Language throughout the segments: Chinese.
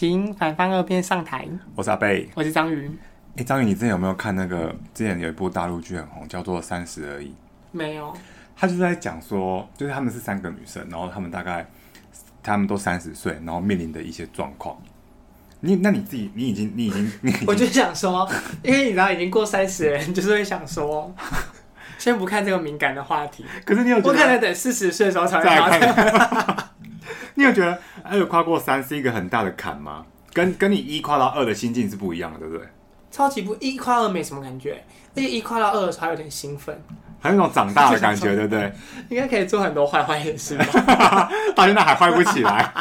请反方二辩上台。我是阿贝，我是章鱼。哎、欸，章鱼，你之前有没有看那个？之前有一部大陆剧很红，叫做《三十而已》。没有。他就是在讲说，就是他们是三个女生，然后他们大概他们都三十岁，然后面临的一些状况。你那你自己，你已经，你已经，你我就想说，因为你知道已经过三十的人，就是会想说，先不看这个敏感的话题。可是你有我可能等四十岁的时候才会看。你有觉得二跨过三是一个很大的坎吗？跟跟你一跨到二的心境是不一样的，对不对？超级不，一跨二没什么感觉，而且一跨到二的时候还有点兴奋，还有那种长大的感觉，对不对？应该可以做很多坏坏的事吧？到现在还坏不起来，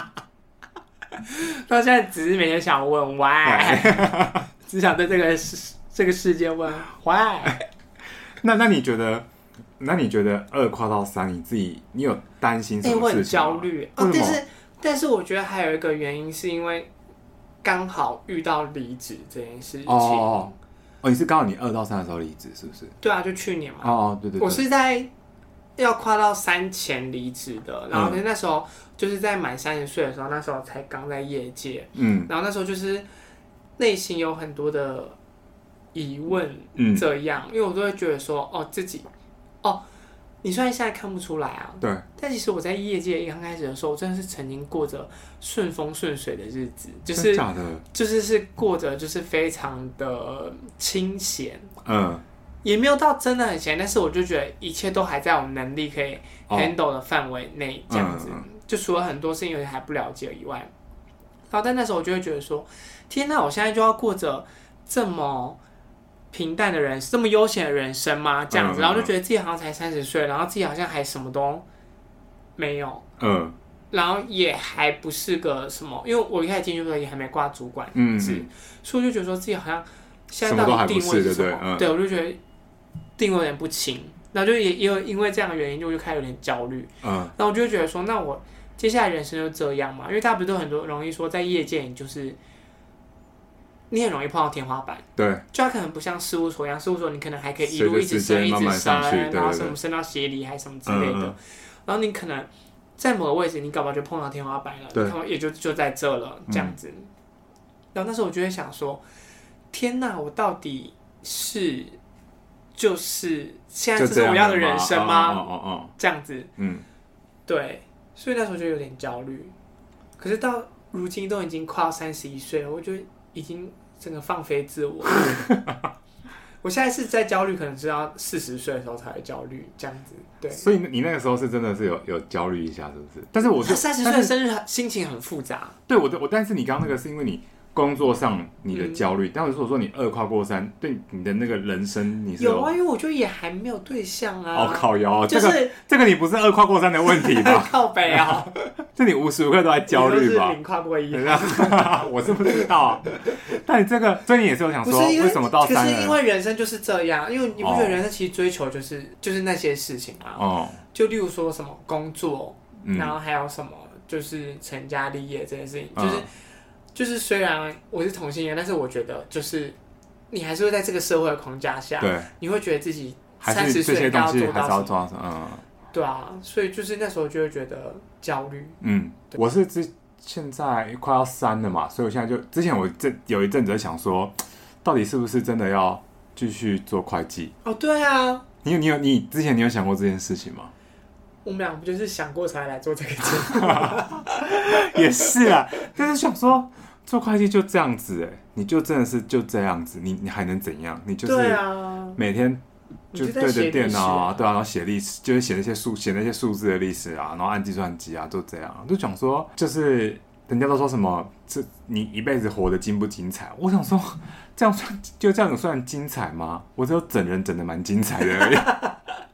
到现在只是每天想问 why，只想对这个世这个世界问 why。那那你觉得？那你觉得二跨到三，你自己你有担心什么事情吗？我很焦虑哦，但是但是我觉得还有一个原因是因为刚好遇到离职这件事情哦，哦，哦，你是刚好你二到三的时候离职是不是？对啊，就去年嘛。哦哦，对对对，我是在要跨到三前离职的，然后那时候就是在满三十岁的时候，那时候才刚在业界，嗯，然后那时候就是内心有很多的疑问，嗯，这样，因为我都会觉得说，哦，自己。哦，你虽然现在看不出来啊，对，但其实我在业界刚开始的时候，我真的是曾经过着顺风顺水的日子，就是假的，就是是过着就是非常的清闲，嗯，也没有到真的很闲，但是我就觉得一切都还在我们能力可以 handle 的范围内，这样子，就除了很多事情有点还不了解以外，然后但那时候我就会觉得说，天哪，我现在就要过着这么。平淡的人，这么悠闲的人生吗？这样子，然后就觉得自己好像才三十岁，然后自己好像还什么都没有，嗯，然后也还不是个什么，因为我一开始进去的时候也还没挂主管，嗯，所以我就觉得说自己好像现在到底定位是什么？对，我就觉得定位有点不清，然后就也也有因为这样的原因，就我就开始有点焦虑，嗯，然后我就觉得说，那我接下来人生就这样嘛？因为大家不是都很多容易说在业界，你就是。你很容易碰到天花板，对，就它可能不像事务所一样，事务所你可能还可以一路一直升，一直升，然后什么升到协理还是什么之类的，嗯嗯，然后你可能在某个位置，你搞不好就碰到天花板了，对，也就就在这了，这样子。嗯、然后那时候我就会想说，天哪，我到底是就是现在这是我要的人生吗？哦哦哦，这样子，嗯，对，所以那时候就有点焦虑。可是到如今都已经快要三十一岁了，我就。已经整个放飞自我，我现在是在焦虑，可能是要四十岁的时候才会焦虑这样子。对，所以你那个时候是真的是有有焦虑一下，是不是？但是我三十岁的生日心情很复杂。对，我的我，但是你刚刚那个是因为你。工作上你的焦虑，嗯、但如果说你二跨过三，对你的那个人生你是有，有啊，因为我觉得也还没有对象啊。哦，靠腰，就是这个这个你不是二跨过三的问题吧？靠北啊，这你无时无刻都在焦虑吧？零跨过一，我是不知道、啊。但你这个，所以你也是有想说，为，为什么到三？可是因为人生就是这样，因为你不觉得人生其实追求就是、哦、就是那些事情嘛？哦，就例如说什么工作，嗯、然后还有什么就是成家立业这件事情，就是。嗯就是虽然我是同性恋，但是我觉得就是你还是会在这个社会的框架下，对，你会觉得自己三十岁要做到什么？嗯，对啊，所以就是那时候就会觉得焦虑。嗯，我是之现在快要三了嘛，所以我现在就之前我这有一阵子在想说，到底是不是真的要继续做会计？哦，对啊，你有你有你之前你有想过这件事情吗？我们俩不就是想过才来做这个节目？也是啊，就是想说。做会计就这样子哎，你就真的是就这样子，你你还能怎样？你就是每天就对着电脑啊，对啊，然后写历史，就是写那些数，写那些数字的历史啊，然后按计算机啊，都这样。就想说，就是人家都说什么，这你一辈子活得精不精彩？我想说，这样算就这样算精彩吗？我只有整人整的蛮精彩的而已。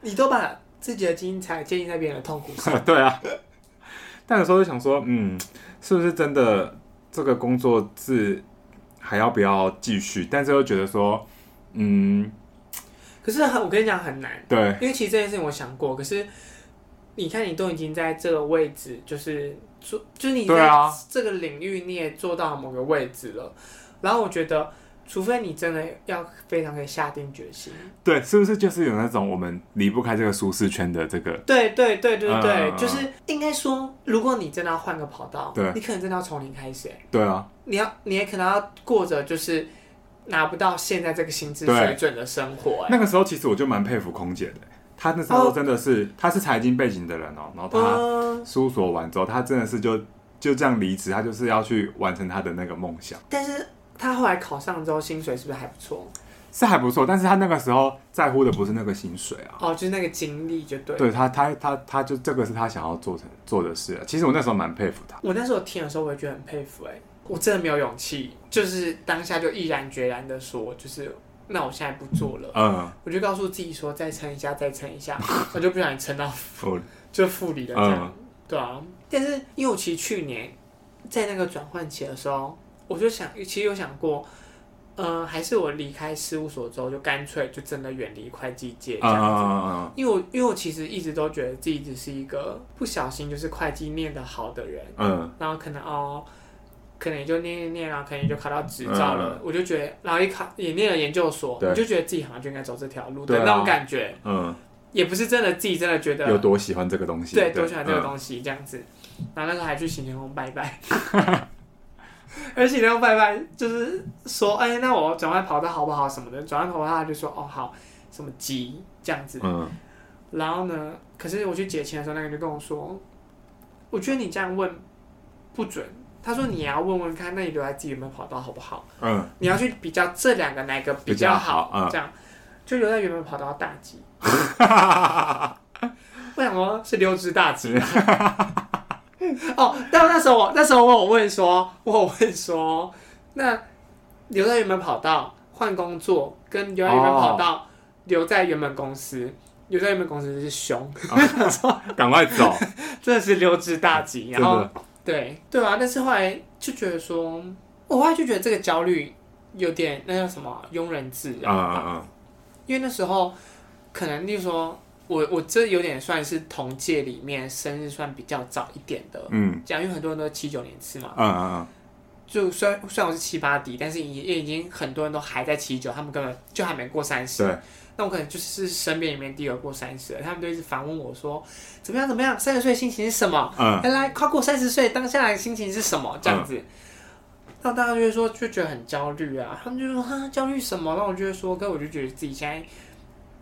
你都把自己的精彩建立在别人的痛苦上。对啊，但有时候就想说，嗯，是不是真的？这个工作是还要不要继续？但是又觉得说，嗯，可是我跟你讲很难，对，因为其实这件事情我想过。可是你看，你都已经在这个位置，就是做，就是你在这个领域你也做到某个位置了。啊、然后我觉得除非你真的要非常可以下定决心，对，是不是就是有那种我们离不开这个舒适圈的这个？对对对对对，嗯、就是应该说，如果你真的要换个跑道，对，你可能真的要从零开始，对啊，你要你也可能要过着就是拿不到现在这个薪资水准的生活。那个时候其实我就蛮佩服空姐的，他那时候真的是，她、哦、是财经背景的人哦，然后他搜索完之后，他真的是就就这样离职，他就是要去完成他的那个梦想，但是。他后来考上之后，薪水是不是还不错？是还不错，但是他那个时候在乎的不是那个薪水啊。哦，就是那个经历就对。对他，他，他，他就这个是他想要做成做的事。其实我那时候蛮佩服他。我那时候听的时候，我也觉得很佩服。哎，我真的没有勇气，就是当下就毅然决然的说，就是那我现在不做了。嗯。我就告诉自己说，再撑一下，再撑一下。我就不小心撑到负，就负离了这样。对啊。但是因为我其实去年在那个转换期的时候。我就想，其实有想过，呃，还是我离开事务所之后，就干脆就真的远离会计界这样子。Uh, uh, uh, uh. 因为我，因为我其实一直都觉得自己只是一个不小心就是会计念得好的人，嗯，uh. 然后可能哦，可能也就念念念，然后可能也就考到执照了。Uh. 我就觉得，然后一考也念了研究所，我就觉得自己好像就应该走这条路的那种感觉。嗯，uh. 也不是真的自己真的觉得有多喜欢这个东西，对，多喜欢这个东西这样子。Uh. 然后那时候还去行天宫拜拜。而且呢，拜拜就是说，哎、欸，那我转换跑道好不好？什么的，转换跑道他就说，哦，好，什么急这样子。嗯。然后呢，可是我去结钱的时候，那个人就跟我说，我觉得你这样问不准。他说你也要问问看，那你留在自己原本跑道好不好？嗯。你要去比较这两个哪个比较好？较好嗯、这样就留在原本跑道大吉。为什么，是溜之大吉。哦，但那时候我那时候我问说，我问说，那留在原本跑道换工作，跟留在原本跑道、oh. 留在原本公司，留在原本公司是凶，赶、oh. 快走，真的是溜之大吉。然后的对对啊，但是后来就觉得说，我后来就觉得这个焦虑有点那叫什么庸人自扰啊，因为那时候可能例如说。我我这有点算是同届里面生日算比较早一点的，嗯，这样因为很多人都七九年次嘛，嗯嗯嗯，就虽然虽然我是七八底，但是也也已经很多人都还在七九，他们根本就还没过三十，对，那我可能就是身边里面第一个过三十，他们都一直反问我说怎么样怎么样，三十岁心情是什么？嗯，来来跨过三十岁当下的心情是什么？这样子，那、嗯、大家就会说就觉得很焦虑啊，他们就说哈焦虑什么？那我就会说，哥我就觉得自己现在。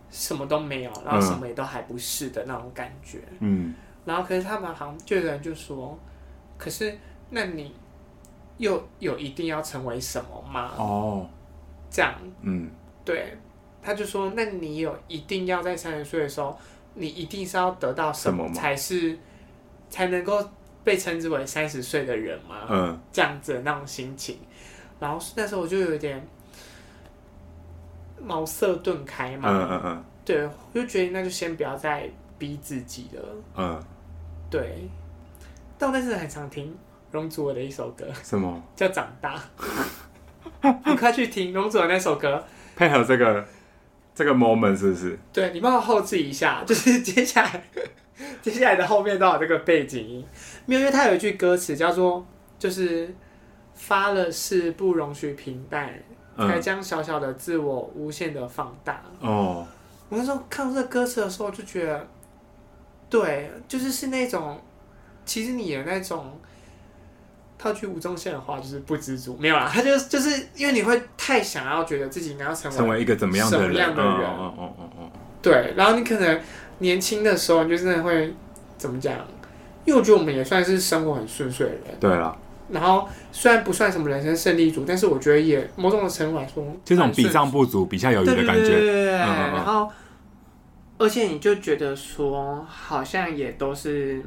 什么都没有，然后什么也都还不是的那种感觉。嗯，然后可是他们好像就有人就说，可是那你又有一定要成为什么吗？哦，这样，嗯，对，他就说，那你有一定要在三十岁的时候，你一定是要得到什么才是才能够被称之为三十岁的人吗？嗯，这样子的那种心情，然后那时候我就有点。茅塞顿开嘛，嗯嗯嗯，对，我就决定那就先不要再逼自己了，嗯，对。但我那时很常听容祖儿的一首歌，什么？叫《长大》，你快去听容祖儿那首歌，配合这个这个 moment 是不是？对，你帮我后置一下，就是接下来接下来的后面都有这个背景音，没有因为它有一句歌词叫做，就是发了誓不容许平淡。才将小小的自我无限的放大。哦，我那时候看到这个歌词的时候，就觉得，对，就是是那种，其实你的那种，套句吴宗宪的话，就是不知足，没有啦，他就就是因为你会太想要觉得自己应该要成为成为一个怎么样的人，哦哦哦哦，对，然后你可能年轻的时候，你就真的会怎么讲？因为我觉得我们也算是生活很顺遂的人，对了。然后虽然不算什么人生胜利组，但是我觉得也某种程度来说，这种比上不足、比下有余的感觉。对对对对。然后，而且你就觉得说，好像也都是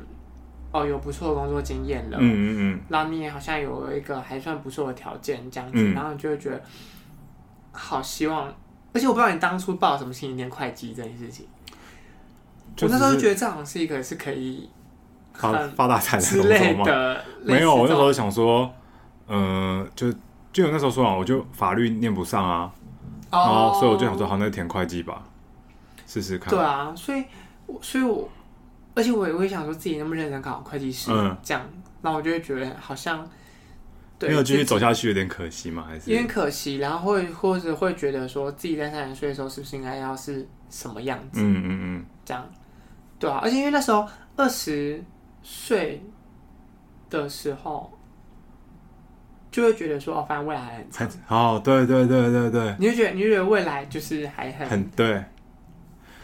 哦，有不错的工作经验了。嗯嗯嗯。然后你也好像有一个还算不错的条件这样子，嗯、然后你就会觉得好希望。而且我不知道你当初报什么心理念会计这件事情，就是、我那时候就觉得这好像是一个是可以。发发大财的工作吗？没有，我那时候想说，嗯、呃，就就有那时候说啊，我就法律念不上啊，然后所以我就想说，好，那填会计吧，试试看。对啊，所以，所以我，而且我也会想说自己那么认真考会计师，嗯、这样，那我就会觉得好像没有继续走下去有点可惜吗？还是有点可惜，然后会或者会觉得说自己在三十岁的时候是不是应该要是什么样子？嗯嗯嗯，这样对啊，而且因为那时候二十岁的时候。就会觉得说哦，反正未来还很长。哦，对对对对对。你就觉得，你就觉得未来就是还很很对，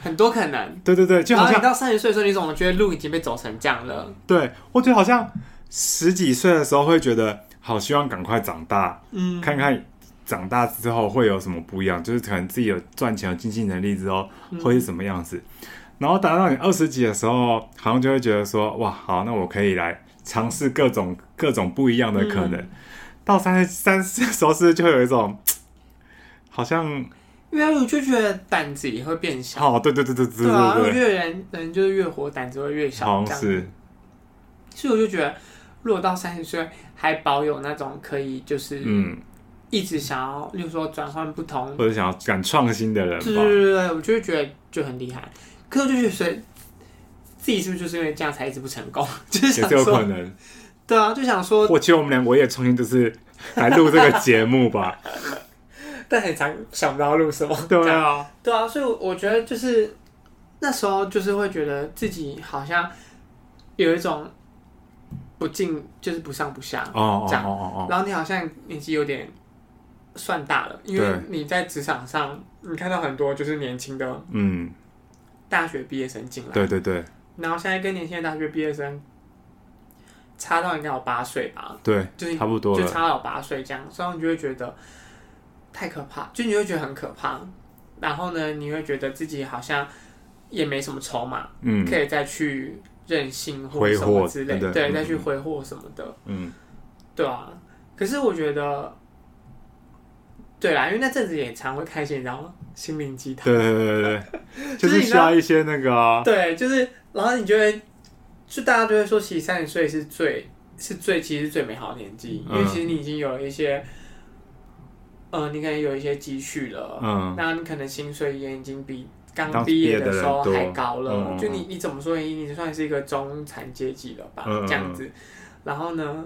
很多可能。对对对，就好像你到三十岁的时候，你总觉得路已经被走成这样了。对，我觉得好像十几岁的时候会觉得好希望赶快长大，嗯，看看长大之后会有什么不一样，就是可能自己有赚钱、有经济能力之后会是什么样子。嗯、然后达到你二十几的时候，好像就会觉得说哇，好，那我可以来尝试各种各种不一样的可能。嗯到三十三十的时候，是不是就会有一种好像，因为我就觉得胆子也会变小。哦，对对对对越人人就是越活胆子会越小，好像是。所以我就觉得，如果到三十岁还保有那种可以就是嗯，一直想要，例如说转换不同或者想要敢创新的人，对对对对，我就会觉得就很厉害。可是我就觉得，自己是不是就是因为这样才一直不成功？就是想说也是有可能。对啊，就想说，我其实我们俩我也重新就是来录这个节目吧，但很常想不到录什么。对啊，对啊，所以我觉得就是那时候就是会觉得自己好像有一种不进就是不上不下哦，这样哦哦哦，然后你好像年纪有点算大了，因为你在职场上你看到很多就是年轻的嗯大学毕业生进来，对对对，然后现在跟年轻的大学毕业生。差到应该有八岁吧，对，就是差不多，就差到有八岁这样，所以你就会觉得太可怕，就你会觉得很可怕。然后呢，你会觉得自己好像也没什么筹码，嗯，可以再去任性或什么之类，对，再去挥霍什么的，嗯，对啊。可是我觉得，对啦，因为那阵子也常会看一些，然后心灵鸡汤，对对对对对，就是需要一些那个，对，就是然后你就会。就大家都会说，其实三十岁是最是最其实最美好的年纪，嗯、因为其实你已经有了一些，呃，你可能有一些积蓄了，嗯，那你可能薪水也已经比刚毕业的时候还高了，嗯、就你你怎么说，你你算是一个中产阶级了吧，嗯、这样子，然后呢，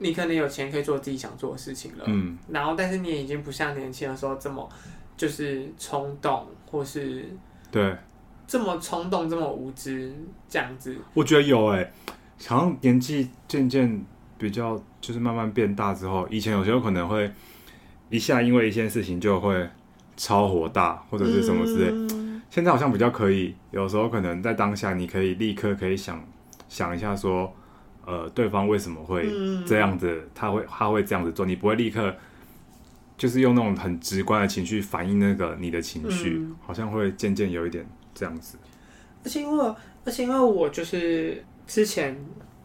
你可能有钱可以做自己想做的事情了，嗯，然后但是你也已经不像年轻的时候这么就是冲动或是对。这么冲动，这么无知，这样子，我觉得有哎、欸，好像年纪渐渐比较就是慢慢变大之后，以前有时候可能会一下因为一件事情就会超火大或者是什么之类，嗯、现在好像比较可以，有时候可能在当下你可以立刻可以想想一下说，呃，对方为什么会这样子，他会他会这样子做，你不会立刻就是用那种很直观的情绪反映那个你的情绪，嗯、好像会渐渐有一点。这样子，而且因为，而且因为我就是之前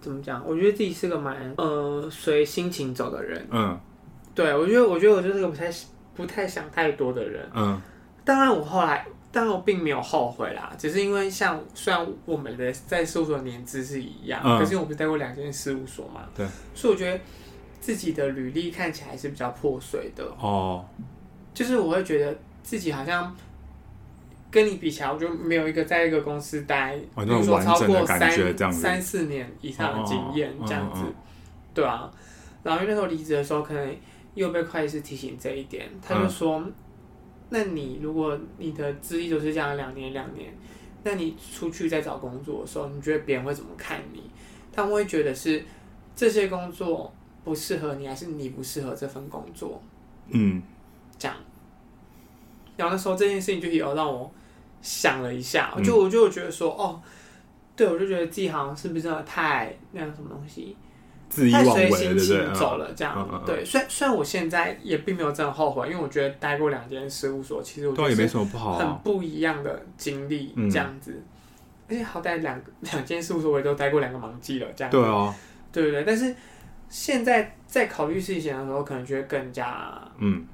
怎么讲，我觉得自己是个蛮呃随心情走的人。嗯，对，我觉得，我觉得我就是个不太不太想太多的人。嗯，当然我后来，当然我并没有后悔啦，只是因为像虽然我们的在事务所的年资是一样，嗯、可是我不是待过两间事务所嘛，对，所以我觉得自己的履历看起来是比较破碎的。哦，就是我会觉得自己好像。跟你比起来，我就没有一个在一个公司待，比如说超过三三四年以上的经验这样子，对啊。然后因为那时候离职的时候，可能又被会计师提醒这一点，他就说：“那你如果你的资历都是这样两年两年，那你出去再找工作的时候，你觉得别人会怎么看你？他们会觉得是这些工作不适合你，还是你不适合这份工作？”嗯，这样。然后那时候这件事情就有让我。想了一下，我就我就觉得说，嗯、哦，对，我就觉得自己好像是不是真的太那样什么东西，太随心情走了这样。对，虽然虽然我现在也并没有真的后悔，因为我觉得待过两间事务所，其实我觉得也没什么不好，很不一样的经历这样子。嗯、而且好歹两两间事务所我也都待过两个忙季了，这样子。对啊，对不对？但是现在在考虑事情的时候，可能就会更加嗯，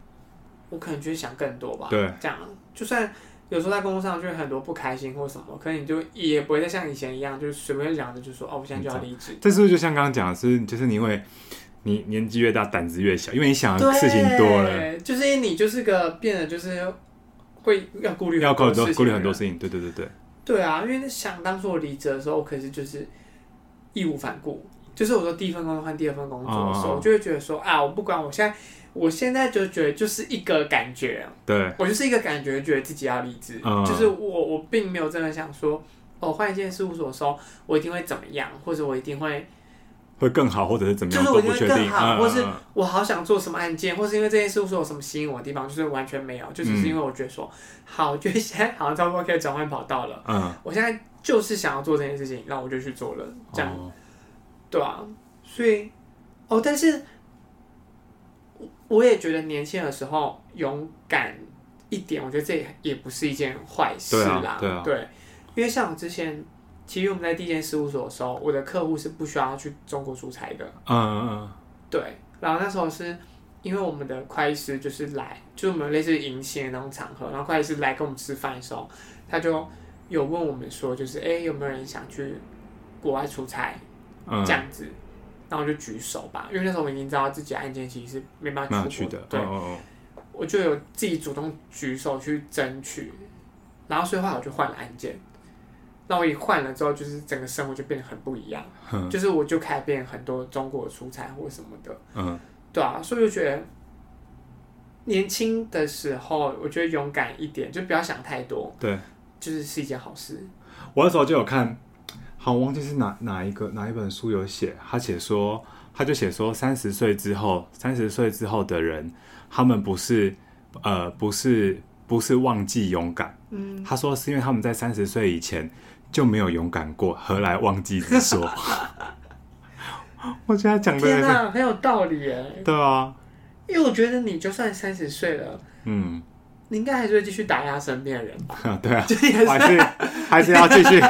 我可能就会想更多吧。对，这样就算。有时候在工作上就会很多不开心或什么，可能你就也不会再像以前一样，就是随便讲的就说哦，我现在就要离职。这是不是就像刚刚讲的是，就是你会你年纪越大胆子越小，因为你想的事情多了，就是因为你就是个变得就是会要顾虑要顾虑顾虑很多事情，对对对对。对啊，因为想当初我离职的时候，可是就是义无反顾，就是我说第一份工作换第二份工作的时候，我就会觉得说啊，我不管，我现在我现在就觉得就是一个感觉，对，我就是一个感觉，觉得自己要离职，嗯、就是我我并没有真的想说，哦，换一间事务所的时候，我一定会怎么样，或者我一定会会更好，或者是怎么样，就是我一定会更好，或是我好想做什么案件，或是因为这间事务所有什么吸引我的地方，就是完全没有，就只是因为我觉得说，嗯、好，我觉得现在好像差不多可以转换跑道了，嗯，我现在就是想要做这件事情，然后我就去做了，这样。哦对啊，所以哦，但是我也觉得年轻的时候勇敢一点，我觉得这也不是一件坏事啦。对啊，对啊，对，因为像我之前，其实我们在第一间事务所的时候，我的客户是不需要去中国出差的。嗯嗯嗯。对，然后那时候是因为我们的会计师就是来，就是我们类似迎新的那种场合，然后会计师来跟我们吃饭的时候，他就有问我们说，就是哎，有没有人想去国外出差？嗯、这样子，然后我就举手吧，因为那时候我已经知道自己的案件其实是没办法出国的，对，哦哦我就有自己主动举手去争取，然后所以后来我就换了案件，那我一换了之后，就是整个生活就变得很不一样，嗯、就是我就开始变很多中国的出差或什么的，嗯，对啊，所以我就觉得年轻的时候，我觉得勇敢一点，就不要想太多，对，就是是一件好事。我那时候就有看。好，我忘记是哪哪一个哪一本书有写，他写说，他就写说，三十岁之后，三十岁之后的人，他们不是，呃，不是，不是忘记勇敢，嗯，他说是因为他们在三十岁以前就没有勇敢过，何来忘记之说？我觉得他讲的很有道理耶，对啊，因为我觉得你就算三十岁了，嗯。你应该还是会继续打压身边的人吧？对啊，还是 还是要继续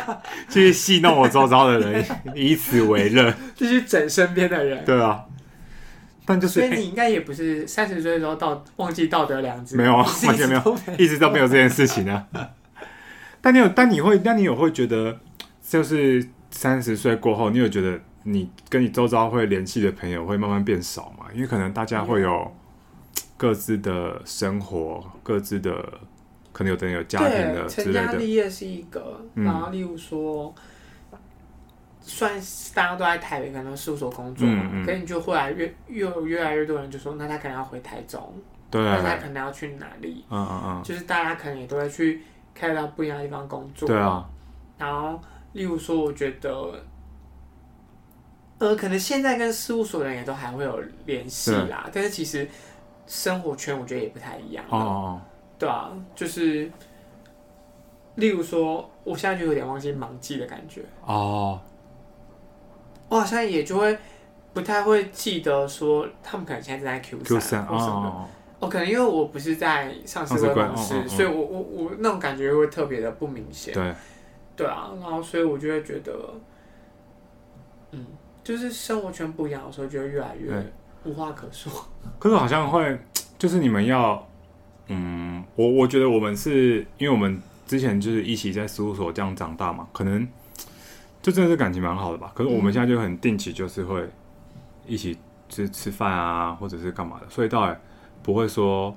继续戏弄我周遭的人，以此为乐，继续整身边的人。对啊，但就是，所以你应该也不是三十岁的时候到忘记道德良知，没有啊，完全没有，一直都没有这件事情啊。但你有，但你会，但你有会觉得，就是三十岁过后，你有觉得你跟你周遭会联系的朋友会慢慢变少嘛？因为可能大家会有。各自的生活，各自的可能有的人有家庭的之类的。成家立业是一个，嗯、然后例如说，算是大家都在台北，可能事务所工作嘛，嗯嗯、可是你就后来越越有越来越多人就说，那他可能要回台中，对，那他可能要去哪里？嗯嗯嗯，就是大家可能也都会去开到不一样的地方工作。对啊。然后，例如说，我觉得，呃，可能现在跟事务所的人也都还会有联系啦，对但是其实。生活圈我觉得也不太一样哦，oh. 对啊，就是，例如说，我现在就有点忘记忙季的感觉哦，oh. 我好像也就会不太会记得说他们可能现在正在 Q 三或什么的，哦，oh. 可能因为我不是在上市柜公司，所以我我我那种感觉会特别的不明显，对，对啊，然后所以我就会觉得，嗯，就是生活圈不一样的时候，就会越来越。无话可说，可是好像会，就是你们要，嗯，我我觉得我们是因为我们之前就是一起在事务所这样长大嘛，可能 就真的是感情蛮好的吧。可是我们现在就很定期，就是会一起吃吃饭啊，或者是干嘛的，所以倒也不会说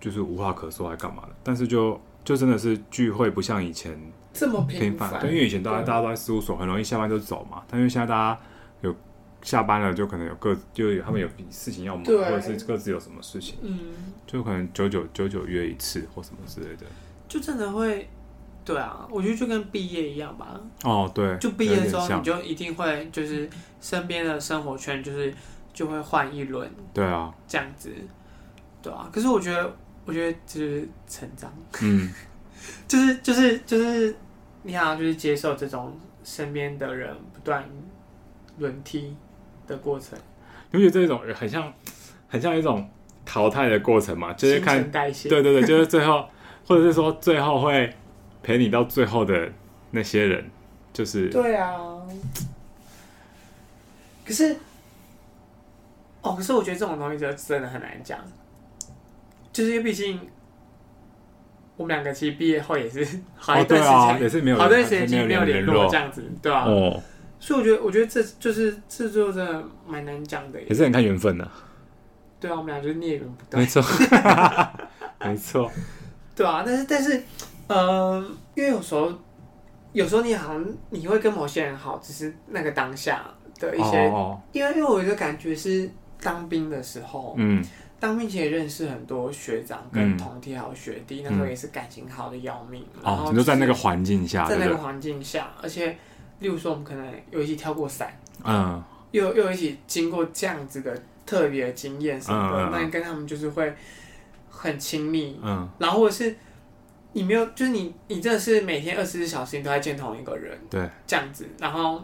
就是无话可说还干嘛的。但是就就真的是聚会不像以前这么频繁，对，因为以前大家大家都在事务所，很容易下班就走嘛。但因为现在大家有。下班了就可能有各就有他们有事情要忙，或者是各自有什么事情，嗯，就可能九九九九约一次或什么之类的，就真的会，对啊，我觉得就跟毕业一样吧。哦，对，就毕业之后你就一定会就是身边的生活圈就是就会换一轮，对啊，这样子，对啊。可是我觉得，我觉得就是成长，嗯，就是就是就是你好像就是接受这种身边的人不断轮替。的过程，尤其这种很像，很像一种淘汰的过程嘛，就是看代谢，对对对，就是最后，或者是说最后会陪你到最后的那些人，就是对啊。可是，哦，可是我觉得这种东西就真的很难讲，就是因为毕竟我们两个其实毕业后也是 好一段时间，哦啊、也是没有好段时间没有联络这样子，对吧、啊？哦。所以我觉得，我觉得这就是制作真的蛮难讲的，也是很看缘分的。对啊，我们俩就是孽缘不断。没错，没错。对啊，但是但是，嗯、呃，因为有时候，有时候你好像你会跟某些人好，只是那个当下的一些，因为因为我的感觉是当兵的时候，嗯，当兵前也认识很多学长跟同梯还有学弟，那时候也是感情好的要命。哦，你就在那个环境下，在那个环境下，而且例如说我们可能有一起跳过伞，嗯，又又一起经过这样子的特别的经验什么的，那你跟他们就是会很亲密，嗯，然后或者是。你没有，就是你，你真的是每天二十四小时你都在见同一个人，对，这样子，然后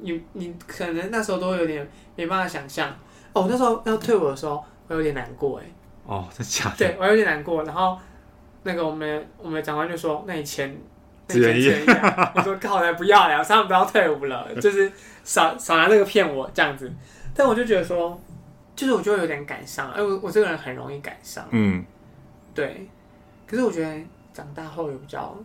你你可能那时候都会有点没办法想象。哦，那时候要退伍的时候，我有点难过哎，哦，真假的？对，我有点难过，然后那个我们我们长官就说，那你签，那你签一下，我说靠，才不要了，他们不要退伍了，就是少少拿这个骗我这样子，但我就觉得说，就是我就会有点感伤，哎，我我这个人很容易感伤，嗯，对。可是我觉得长大后有比较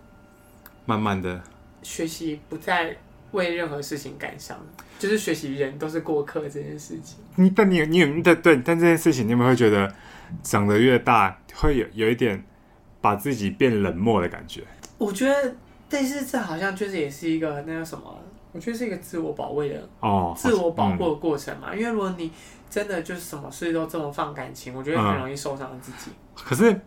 慢慢的学习，不再为任何事情感伤，就是学习人都是过客这件事情。你但你你有对对，但这件事情你有没有会觉得长得越大会有有一点把自己变冷漠的感觉？我觉得，但是这好像就是也是一个那个什么，我觉得是一个自我保卫的哦，自我保护的过程嘛。嗯、因为如果你真的就是什么事都这么放感情，我觉得很容易受伤自己。嗯、可是。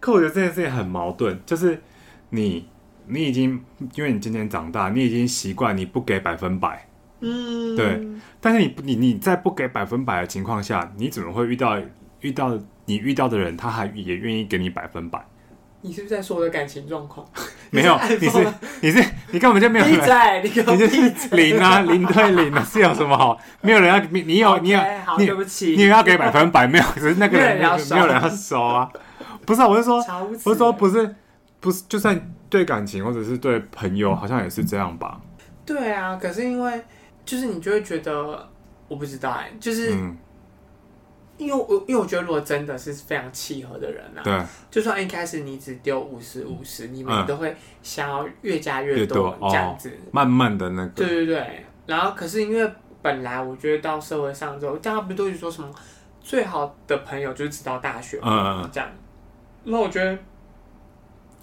可我觉得这件事情很矛盾，就是你，你已经因为你今天长大，你已经习惯你不给百分百，嗯，对。但是你你你在不给百分百的情况下，你怎么会遇到遇到你遇到的人，他还也愿意给你百分百？你是不是在说我的感情状况？没有，你是你是你根本就没有在，你就是零啊，零对零啊，是有什么好？没有人要你，你有你有，对不起，你也要给百分百没有？可是那个人没有人要收啊。不是、啊，我是说，我是说，不是，不是，就算对感情或者是对朋友，好像也是这样吧？对啊，可是因为就是你就会觉得，我不知道哎、欸，就是、嗯、因为我因为我觉得，如果真的是非常契合的人啊，对，就算一开始你只丢五十五十，你们都会想要越加越多，这样子、哦，慢慢的那个，对对对。然后可是因为本来我觉得到社会上之后，大家不都是说什么最好的朋友就是直到大学，嗯，这样。那我觉得，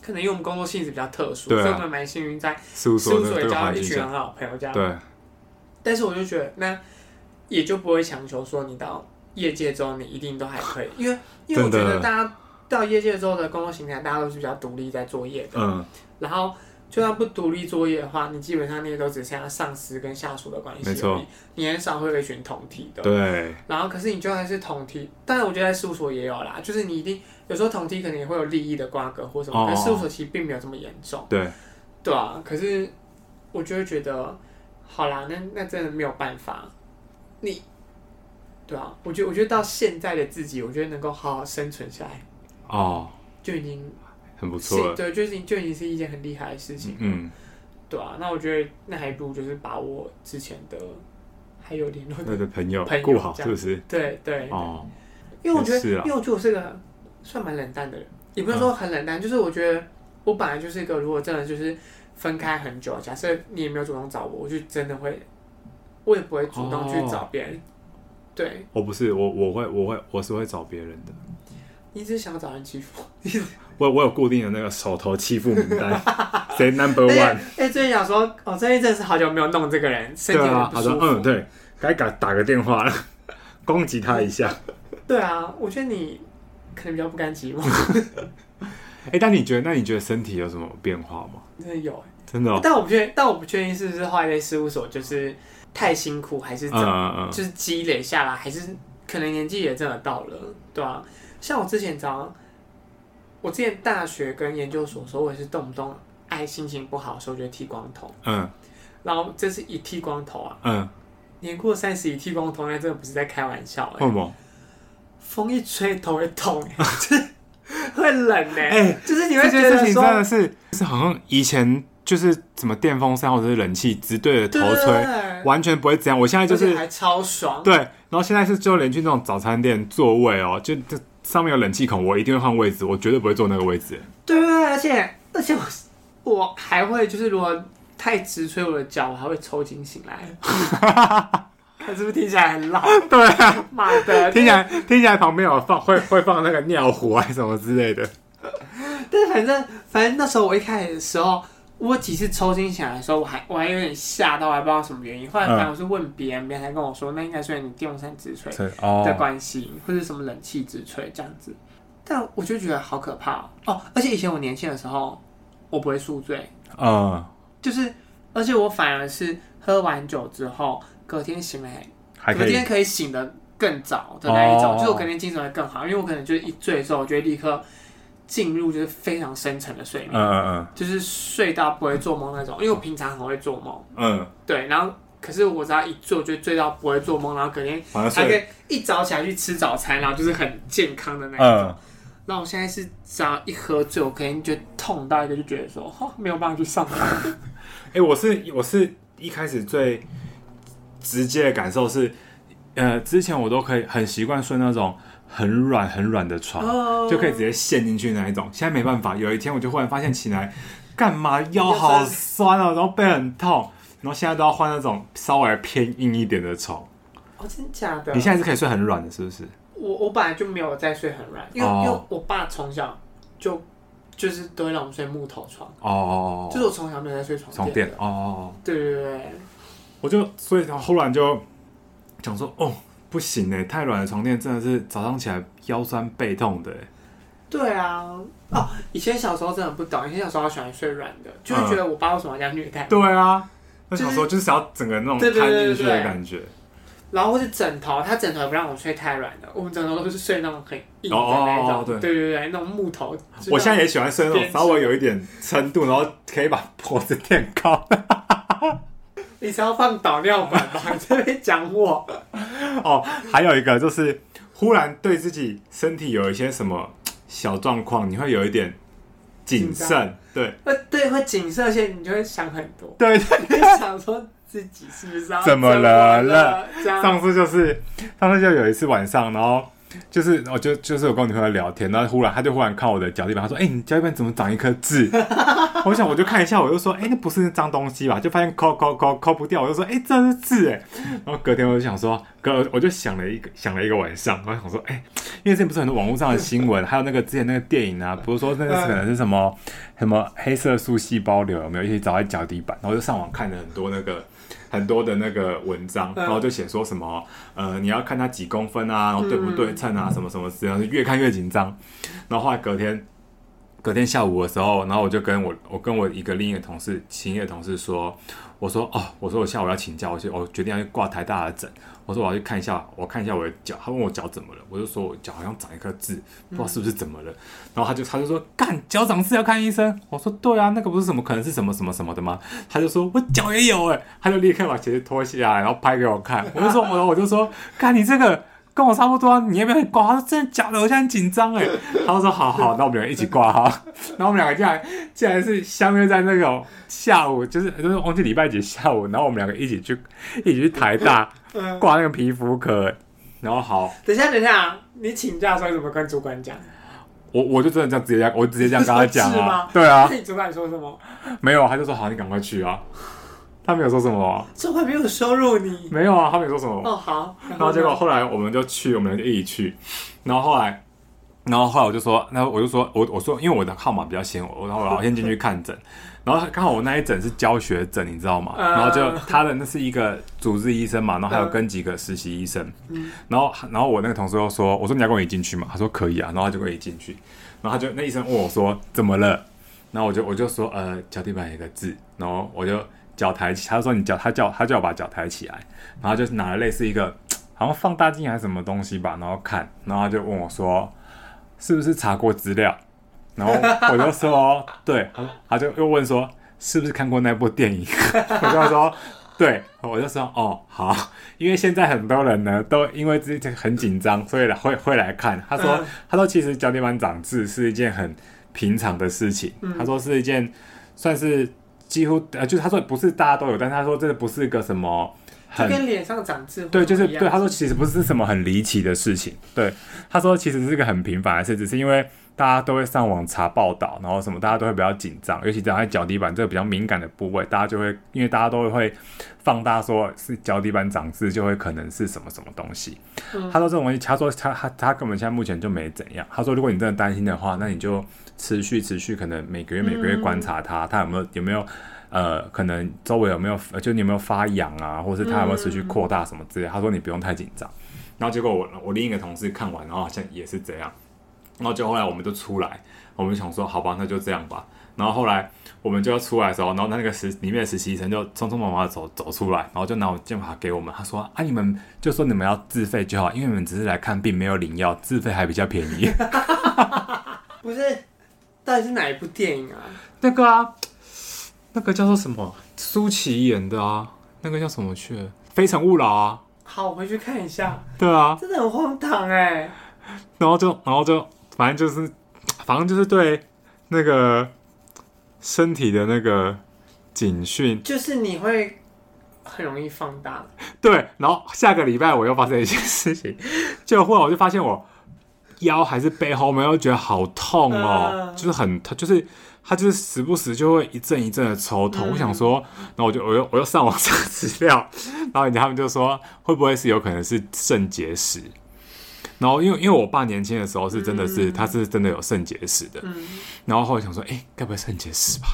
可能因为我们工作性质比较特殊，啊、所以我们蛮幸运，在事务所也交到一群很好的朋友这样。对。但是我就觉得，那也就不会强求说你到业界之后你一定都还可以，因为因为我觉得大家到业界之后的工作形态，大家都是比较独立在作业的。嗯。然后。就算不独立作业的话，你基本上那些都只剩下上司跟下属的关系。你很少会有一群同体的。对。然后，可是你就算是同体，当然我觉得在事务所也有啦，就是你一定有时候同体可能也会有利益的瓜葛或什么，哦、但事务所其实并没有这么严重。对。对啊，可是我就会觉得，好啦，那那真的没有办法。你，对啊，我觉得我觉得到现在的自己，我觉得能够好好生存下来，哦，就已经。很不错了，对，就是就已经是一件很厉害的事情，嗯，对啊，那我觉得那还不如就是把我之前的还有联络的朋友顾好，是不是？对对。哦，因为我觉得，因为我觉得我是个算蛮冷淡的人，也不是说很冷淡，就是我觉得我本来就是一个，如果真的就是分开很久，假设你也没有主动找我，我就真的会，我也不会主动去找别人。对，我不是我，我会，我会，我是会找别人的。你只是想要找人欺负？我我有固定的那个手头欺负名单，谁 number one？哎、欸，最近想说，哦，最近真的是好久没有弄这个人，身体很不舒服。啊、嗯，对，该打打个电话了，攻击他一下。对啊，我觉得你可能比较不甘寂寞。哎、欸，但你觉得，那你觉得身体有什么变化吗？真的有、欸，真的、哦。但我不确定，但我不确定是不是后来在事务所就是太辛苦，还是怎么，嗯嗯嗯就是积累下来，还是可能年纪也真的到了，对啊。像我之前早上，我之前大学跟研究所的时候，我也是动不动爱心情不好的时候就剃光头。嗯，然后这是一剃光头啊。嗯，年过三十一剃光头，那真的不是在开玩笑。为什么？风一吹头会痛，就是会冷呢。哎，就是你会觉得说，真的是，是好像以前就是什么电风扇或者是冷气直对着头吹，完全不会这样。我现在就是还超爽。对，然后现在是就连去那种早餐店座位哦，就就。上面有冷气孔，我一定会换位置，我绝对不会坐那个位置。对对对，而且而且我我还会就是如果太直吹我的脚，我还会抽筋醒来。看是不是听起来很老？对啊，妈的，听起来听起来旁边有放会会放那个尿壶啊什么之类的。但是反正反正那时候我一开始的时候，我几次抽筋起来的时候，我还我还有点吓到，我还不知道什么原因。后来反正我是问别人，别人才跟我说，那应该是你电风扇直吹的关系，或者什么冷气直吹这样子。但我就觉得好可怕哦！而且以前我年轻的时候，我不会宿醉，嗯，就是，而且我反而是喝完酒之后，隔天醒来，隔天可以醒的更早的那一种，就是我隔天精神会更好，因为我可能就是一醉之后，我就会立刻。进入就是非常深层的睡眠，嗯嗯嗯，就是睡到不会做梦那种。因为我平常很会做梦，嗯，对。然后，可是我只要一做，就醉到不会做梦，然后隔天还可以一早起来去吃早餐，然后就是很健康的那种。那我现在是只要一喝醉，我肯定就痛到一个，就觉得说，哦，没有办法去上班。哎，我是我是一开始最直接的感受是，呃，之前我都可以很习惯睡那种。很软很软的床，oh. 就可以直接陷进去那一种。现在没办法，有一天我就忽然发现起来，干嘛腰好酸哦，然后背很痛，然后现在都要换那种稍微偏硬一点的床。哦，真的假的？你现在是可以睡很软的，是不是？我我本来就没有在睡很软，因为、oh. 因为我爸从小就就是都会让我们睡木头床哦，oh. 就是我从小没有在睡床垫哦。Oh. 对对对，我就所以然后来就讲说哦。不行哎，太软的床垫真的是早上起来腰酸背痛的。对啊，哦，以前小时候真的不懂，以前小时候喜欢睡软的，就是觉得我爸为什么要这样虐待？对啊，那小时候就是想要整个那种瘫进去的感觉。然后或是枕头，他枕头也不让我睡太软的，我们枕头都是睡那种很硬的那种，对对对，那种木头。我现在也喜欢睡那种稍微有一点撑度，然后可以把脖子垫高。你是要放导尿管吗？你这边讲我 哦，还有一个就是，忽然对自己身体有一些什么 小状况，你会有一点谨慎，对，会对会谨慎，而且你就会想很多，对，你，会想说自己是不是怎么了了？上次就是上次就有一次晚上，然后。就是，我就就是我跟我女朋友聊天，然后忽然他就忽然看我的脚底板，他说：“哎、欸，你脚底板怎么长一颗痣？” 我想我就看一下，我就说：“哎、欸，那不是脏东西吧？”就发现抠抠抠抠不掉，我就说：“哎、欸，这是痣哎。”然后隔天我就想说，隔我就想了一个想了一个晚上，我想说：“哎、欸，因为之前不是很多网络上的新闻，还有那个之前那个电影啊，不是说那个可能是什么什么黑色素细胞瘤有没有一些长在脚底板？”然后就上网看了很多那个。很多的那个文章，然后就写说什么，呃，你要看它几公分啊，然后对不对称啊，什么什么，这样越看越紧张。然后后来隔天，隔天下午的时候，然后我就跟我我跟我一个另一个同事，另一个同事说，我说哦，我说我下午要请假，我就我决定要去挂台大的诊。我说我要去看一下，我看一下我的脚。他问我脚怎么了，我就说我脚好像长一颗痣，不知道是不是怎么了。然后他就他就说干脚长痣要看医生。我说对啊，那个不是什么可能是什么什么什么的吗？他就说我脚也有哎，他就立刻把鞋子脱下来，然后拍给我看。我就说我我就说看你这个跟我差不多，你要不要挂？他说真的假的？我现在很紧张哎。他说好好，那我们两个一起挂哈。然后我们两个竟然竟然是相约在那个下午，就是就是忘记礼拜几下午，然后我们两个一起去一起去台大。挂那个皮肤科，然后好。等一下，等一下，你请假的时候怎么跟主管讲？我我就真的这样直接这样，我直接这样跟他讲啊。对啊。那你主管说什么？没有，他就说好，你赶快去啊。他没有说什么。主管没有收入你？没有啊，他没有说什么。哦，好。然后结果后来我们就去，我们就一起去。然后后来，然后后来我就说，那我就说我我说，因为我的号码比较先，我然后我先进去看诊。然后刚好我那一诊是教学诊，你知道吗？然后就他的那是一个主治医生嘛，然后还有跟几个实习医生。然后然后我那个同事又说，我说你要跟我一起进去嘛？他说可以啊，然后他就跟我一起进去。然后他就那医生问我说怎么了？然后我就我就说呃脚底板有一个痣，然后我就脚抬起，他说你脚他叫他叫我把脚抬起来，然后就拿了类似一个 好像放大镜还是什么东西吧，然后看，然后他就问我说是不是查过资料？然后我就说，对，他就又问说，是不是看过那部电影？我就说，对，我就说，哦，好，因为现在很多人呢，都因为自己很紧张，所以来会会来看。他说，他说其实脚底板长痣是一件很平常的事情。他说是一件算是几乎呃，就是他说不是大家都有，但他说这不是一个什么就跟脸上长痣。对，就是对。他说其实不是什么很离奇的事情。对，他说其实是个很平凡的事，只是因为。大家都会上网查报道，然后什么，大家都会比较紧张，尤其在脚底板这个比较敏感的部位，大家就会因为大家都会放大，说是脚底板长痣，就会可能是什么什么东西。嗯、他说这种东西，他说他他他根本现在目前就没怎样。他说如果你真的担心的话，那你就持续持续，可能每个月每个月观察他，他有没有有没有呃，可能周围有没有就你有没有发痒啊，或者是他有没有持续扩大什么之类。他说你不用太紧张。然后结果我我另一个同事看完，然后好像也是这样。然后就后来我们就出来，我们想说好吧，那就这样吧。然后后来我们就要出来的时候，然后那个实里面的实习生就匆匆忙忙的走走出来，然后就拿我键盘给我们，他说啊，你们就说你们要自费就好，因为你们只是来看病，没有领药，自费还比较便宜。不是，到底是哪一部电影啊？那个啊，那个叫做什么？舒淇演的啊，那个叫什么去？《非诚勿扰》啊。好，我回去看一下。对啊，真的很荒唐哎。然后就，然后就。反正就是，反正就是对那个身体的那个警讯，就是你会很容易放大。对，然后下个礼拜我又发生一件事情，就后来我就发现我腰还是背后面又觉得好痛哦，呃、就是很，他就是他就是时不时就会一阵一阵的抽痛。嗯、我想说，然后我就我又我又上网查资料，然后人家他们就说会不会是有可能是肾结石？然后因为因为我爸年轻的时候是真的是、嗯、他是真的有肾结石的，嗯、然后后来想说，哎，该不会肾结石吧？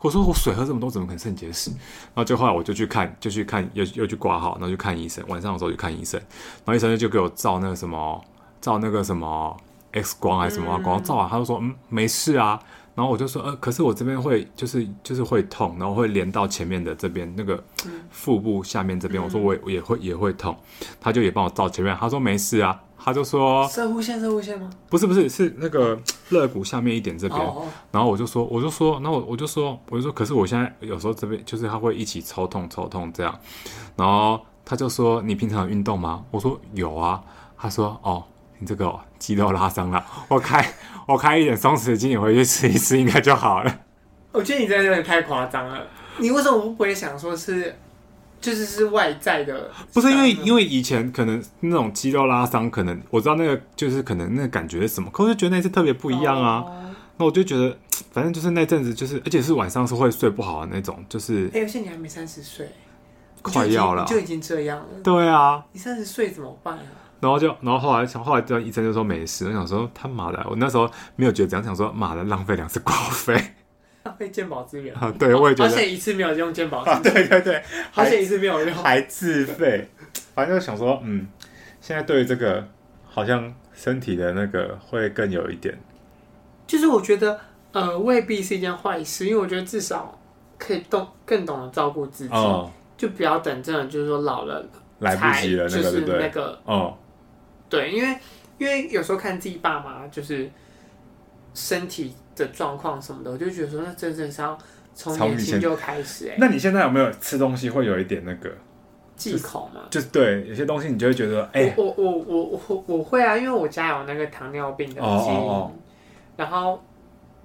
我说我水喝这么多，怎么可能肾结石？然后就后来我就去看，就去看，又又去挂号，然后去看医生。晚上的时候去看医生，然后医生就给我照那个什么，照那个什么 X 光还是什么光，照完他就说，嗯，没事啊。然后我就说，呃，可是我这边会就是就是会痛，然后会连到前面的这边那个腹部下面这边。我说我也会也会痛，他就也帮我照前面，他说没事啊。他就说：射护线射护线吗？不是，不是，是那个肋骨下面一点这边。Oh, oh. 然后我就说，我就说，那我我就说，我就说，可是我现在有时候这边就是他会一起抽痛，抽痛这样。然后他就说：“你平常有运动吗？”我说：“有啊。”他说：“哦，你这个、哦、肌肉拉伤了，我开我开一点松弛剂，你回去吃一吃应该就好了。”我觉得你这有点太夸张了。你为什么不会想说是？就是是外在的，不是因为因为以前可能那种肌肉拉伤，可能我知道那个就是可能那个感觉是什么，可我就觉得那次特别不一样啊。Oh. 那我就觉得，反正就是那阵子，就是而且是晚上是会睡不好的那种，就是。哎、欸，而且你还没三十岁，快要了，就已经这样了。对啊，你三十岁怎么办啊？然后就，然后后来，后来这医生就说没事。我想说他妈的，我那时候没有觉得这样，想说妈的浪费两次挂号费。浪费健保资源啊！对，我也觉得，而且一次没有用健保对对对，而且一次没有用，还自费。反正就想说，嗯，现在对于这个好像身体的那个会更有一点，就是我觉得呃未必是一件坏事，因为我觉得至少可以懂更懂得照顾自己，哦，就不要等真的就是说老了来不及了，就是那个哦，对，因为因为有时候看自己爸妈就是身体。的状况什么的，我就觉得说，那真正是要从年轻就开始。那你现在有没有吃东西会有一点那个忌口吗？就是对，有些东西你就会觉得，哎、欸，我我我我我我会啊，因为我家有那个糖尿病的基因，哦哦哦然后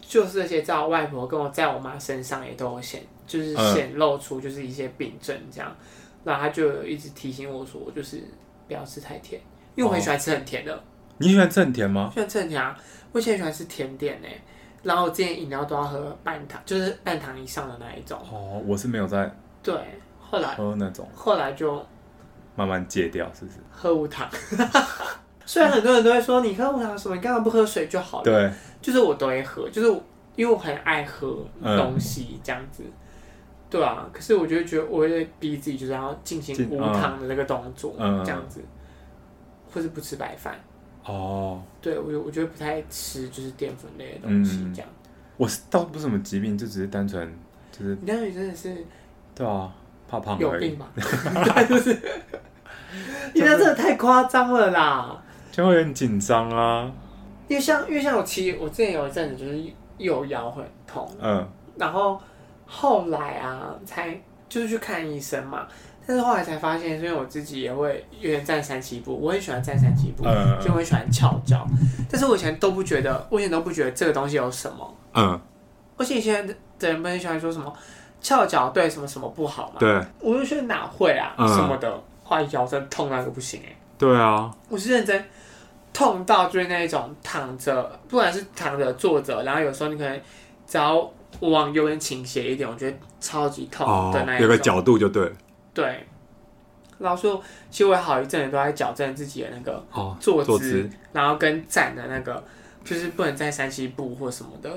就是那些在我外婆跟我在我妈身上也都有显，就是显露出就是一些病症这样，嗯、然后他就一直提醒我说，就是不要吃太甜，因为我很喜欢吃很甜的。哦、你喜欢吃很甜吗？喜欢吃很甜啊，我以前喜欢吃甜点呢、欸。然后我之前饮料都要喝半糖，就是半糖以上的那一种。哦，我是没有在。对，后来喝那种。后来就慢慢戒掉，是不是？喝无糖。虽然很多人都会说你喝无糖什么，你干嘛不喝水就好了？对。就是我都会喝，就是因为我很爱喝东西这样子。嗯、对啊，可是我就觉得我会逼自己，就是要进行无糖的那个动作，嗯、这样子，或是不吃白饭。哦，oh, 对我我觉得不太吃就是淀粉类的东西，这样。嗯、我是倒不是什么疾病，就只是单纯就是。你单纯真的是。对啊，怕胖。有病吧？对，就是。你那真的太夸张了啦！就会很紧张啊。因为像因为像我其实我之前有一阵子就是右腰会很痛，嗯，然后后来啊才就是去看医生嘛。但是后来才发现，因为我自己也会有点站三七步，我很喜欢站三七步，嗯、就很喜欢翘脚。但是我以前都不觉得，我以前都不觉得这个东西有什么。嗯。而且以前的人不很喜欢说什么翘脚对什么什么不好嘛。对，我就觉得哪会啊，嗯、什么的，后来腰真痛那个不行哎、欸。对啊，我是认真痛到就是那一种躺着，不管是躺着坐着，然后有时候你可能只要往右边倾斜一点，我觉得超级痛的那一种。哦、有个角度就对。对。老师说，其实我好一阵子都在矫正自己的那个坐姿，哦、坐姿然后跟站的那个，就是不能再三七步或什么的，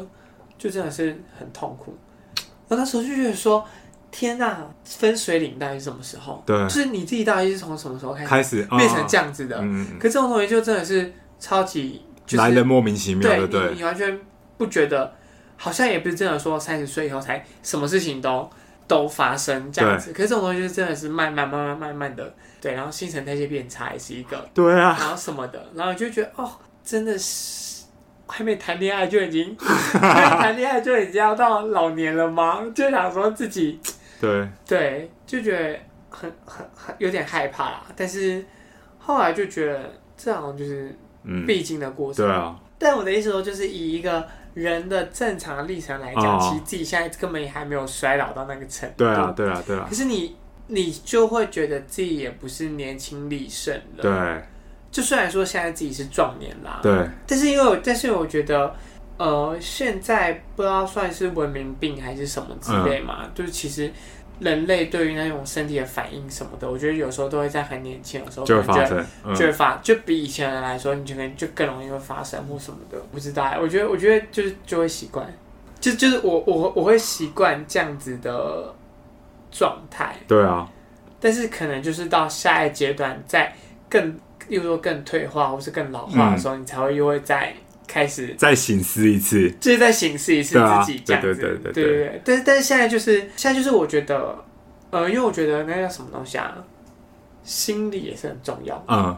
就真的是很痛苦。我那时候就觉得说，天哪、啊，分水岭到底是什么时候？对，就是你自己到底是从什么时候开始开始变成这样子的？嗯、可这种东西就真的是超级、就是、来的莫名其妙的，对，对你，你完全不觉得，好像也不是真的说三十岁以后才什么事情都。都发生这样子，可是这种东西就真的是慢慢慢慢慢慢的，对，然后新陈代谢变差也是一个，对啊，然后什么的，然后就觉得哦，真的是还没谈恋爱就已经，谈恋爱就已经要到老年了吗？就想说自己，对对，就觉得很很很有点害怕啦。但是后来就觉得这好像就是必经的过程，嗯，对啊。但我的意思说，就是以一个。人的正常历程来讲，哦、其实自己现在根本也还没有衰老到那个程度。对啊，对啊，对啊。可是你，你就会觉得自己也不是年轻力盛了。对。就虽然说现在自己是壮年啦。对。但是因为，但是我觉得，呃，现在不知道算是文明病还是什么之类嘛，嗯、就是其实。人类对于那种身体的反应什么的，我觉得有时候都会在很年轻的时候就会发生，就会发，就比以前的人来说，你就可能就更容易会发生或什么的，不知道。我觉得，我觉得就是就会习惯，就就是我我我会习惯这样子的状态。对啊，但是可能就是到下一阶段，在更，例如说更退化或是更老化的时候，嗯、你才会又会再。开始再醒思一次，就是再醒思一次自己这样子，对对对对对。对。但是但是现在就是现在就是我觉得，呃，因为我觉得那叫什么东西啊，心理也是很重要。嗯，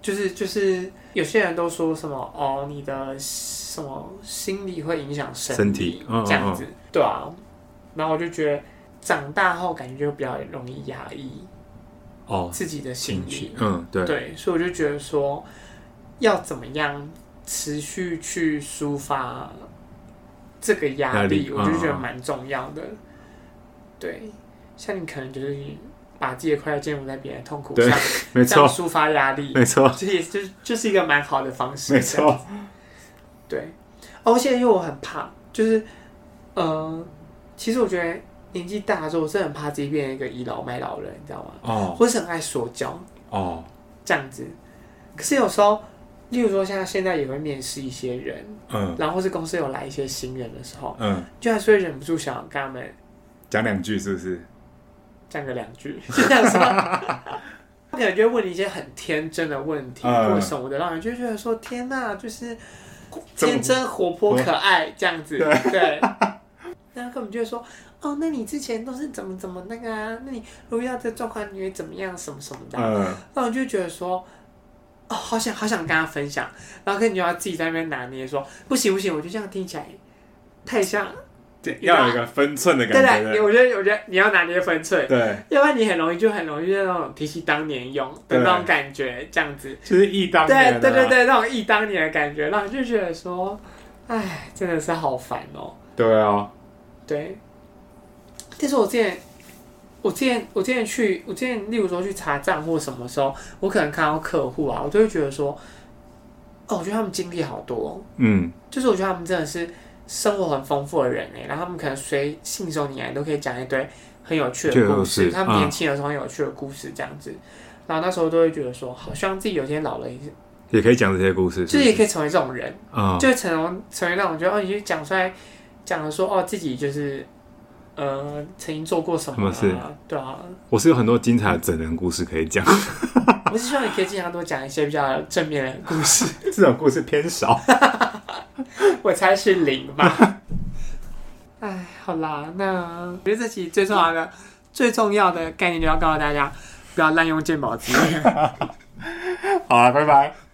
就是就是有些人都说什么哦，你的什么心理会影响身体这样子，对啊。然后我就觉得长大后感觉就比较容易压抑哦自己的心理，嗯对。对，所以我就觉得说要怎么样。持续去抒发这个压力，力我就觉得蛮重要的。嗯、对，像你可能就是把自己的快乐建立在别人痛苦上，没错，抒发压力，没错，这也就就是一个蛮好的方式。没错，对。哦，现在因为我很怕，就是呃，其实我觉得年纪大的时候，我是很怕自己变成一个倚老卖老人，你知道吗？哦，或是很爱说教哦，这样子。可是有时候。例如说，像现在也会面试一些人，嗯，然后或是公司有来一些新人的时候，嗯，就还是会忍不住想跟他们讲两句，是不是？讲个两句，是这样说。他可能就会问你一些很天真的问题，或什么的，让人就觉得说：“天哪，就是天真活泼可爱这样子。”对。然后根本就会说：“哦，那你之前都是怎么怎么那个啊？那你如果要这状况，你会怎么样？什么什么的？”嗯，那我就觉得说。哦，好想好想跟他分享，然后跟你就要自己在那边拿捏说，不行不行，我觉得这样听起来太像，对，要有一个分寸的感觉。对对，我觉得我觉得你要拿捏分寸，对，要不然你很容易就很容易就那种提起当年勇的那种感觉，这样子，就是忆当年，对对对对，那种忆当年的感觉，然后就觉得说，哎，真的是好烦哦。对啊，对，但是我之前。我之前我之前去我之前例如说去查账或什么时候，我可能看到客户啊，我就会觉得说，哦，我觉得他们经历好多，嗯，就是我觉得他们真的是生活很丰富的人哎，然后他们可能随信手拈来都可以讲一堆很有趣的故事，他们年轻的时候很有趣的故事这样子，嗯、然后那时候都会觉得说，好希望自己有一天老了也可以讲这些故事是是，就是也可以成为这种人，嗯，就会成为成为那种觉得哦，你就讲出来讲的说哦，自己就是。呃，曾经做过什么、啊？什么事？对啊，我是有很多精彩的整人故事可以讲。我是希望你可以经常多讲一些比较正面的故事。这种故事偏少，我猜是零吧。哎，好啦，那我觉得这期最重要的、最重要的概念就要告诉大家，不要滥用健保资源。好了，拜拜。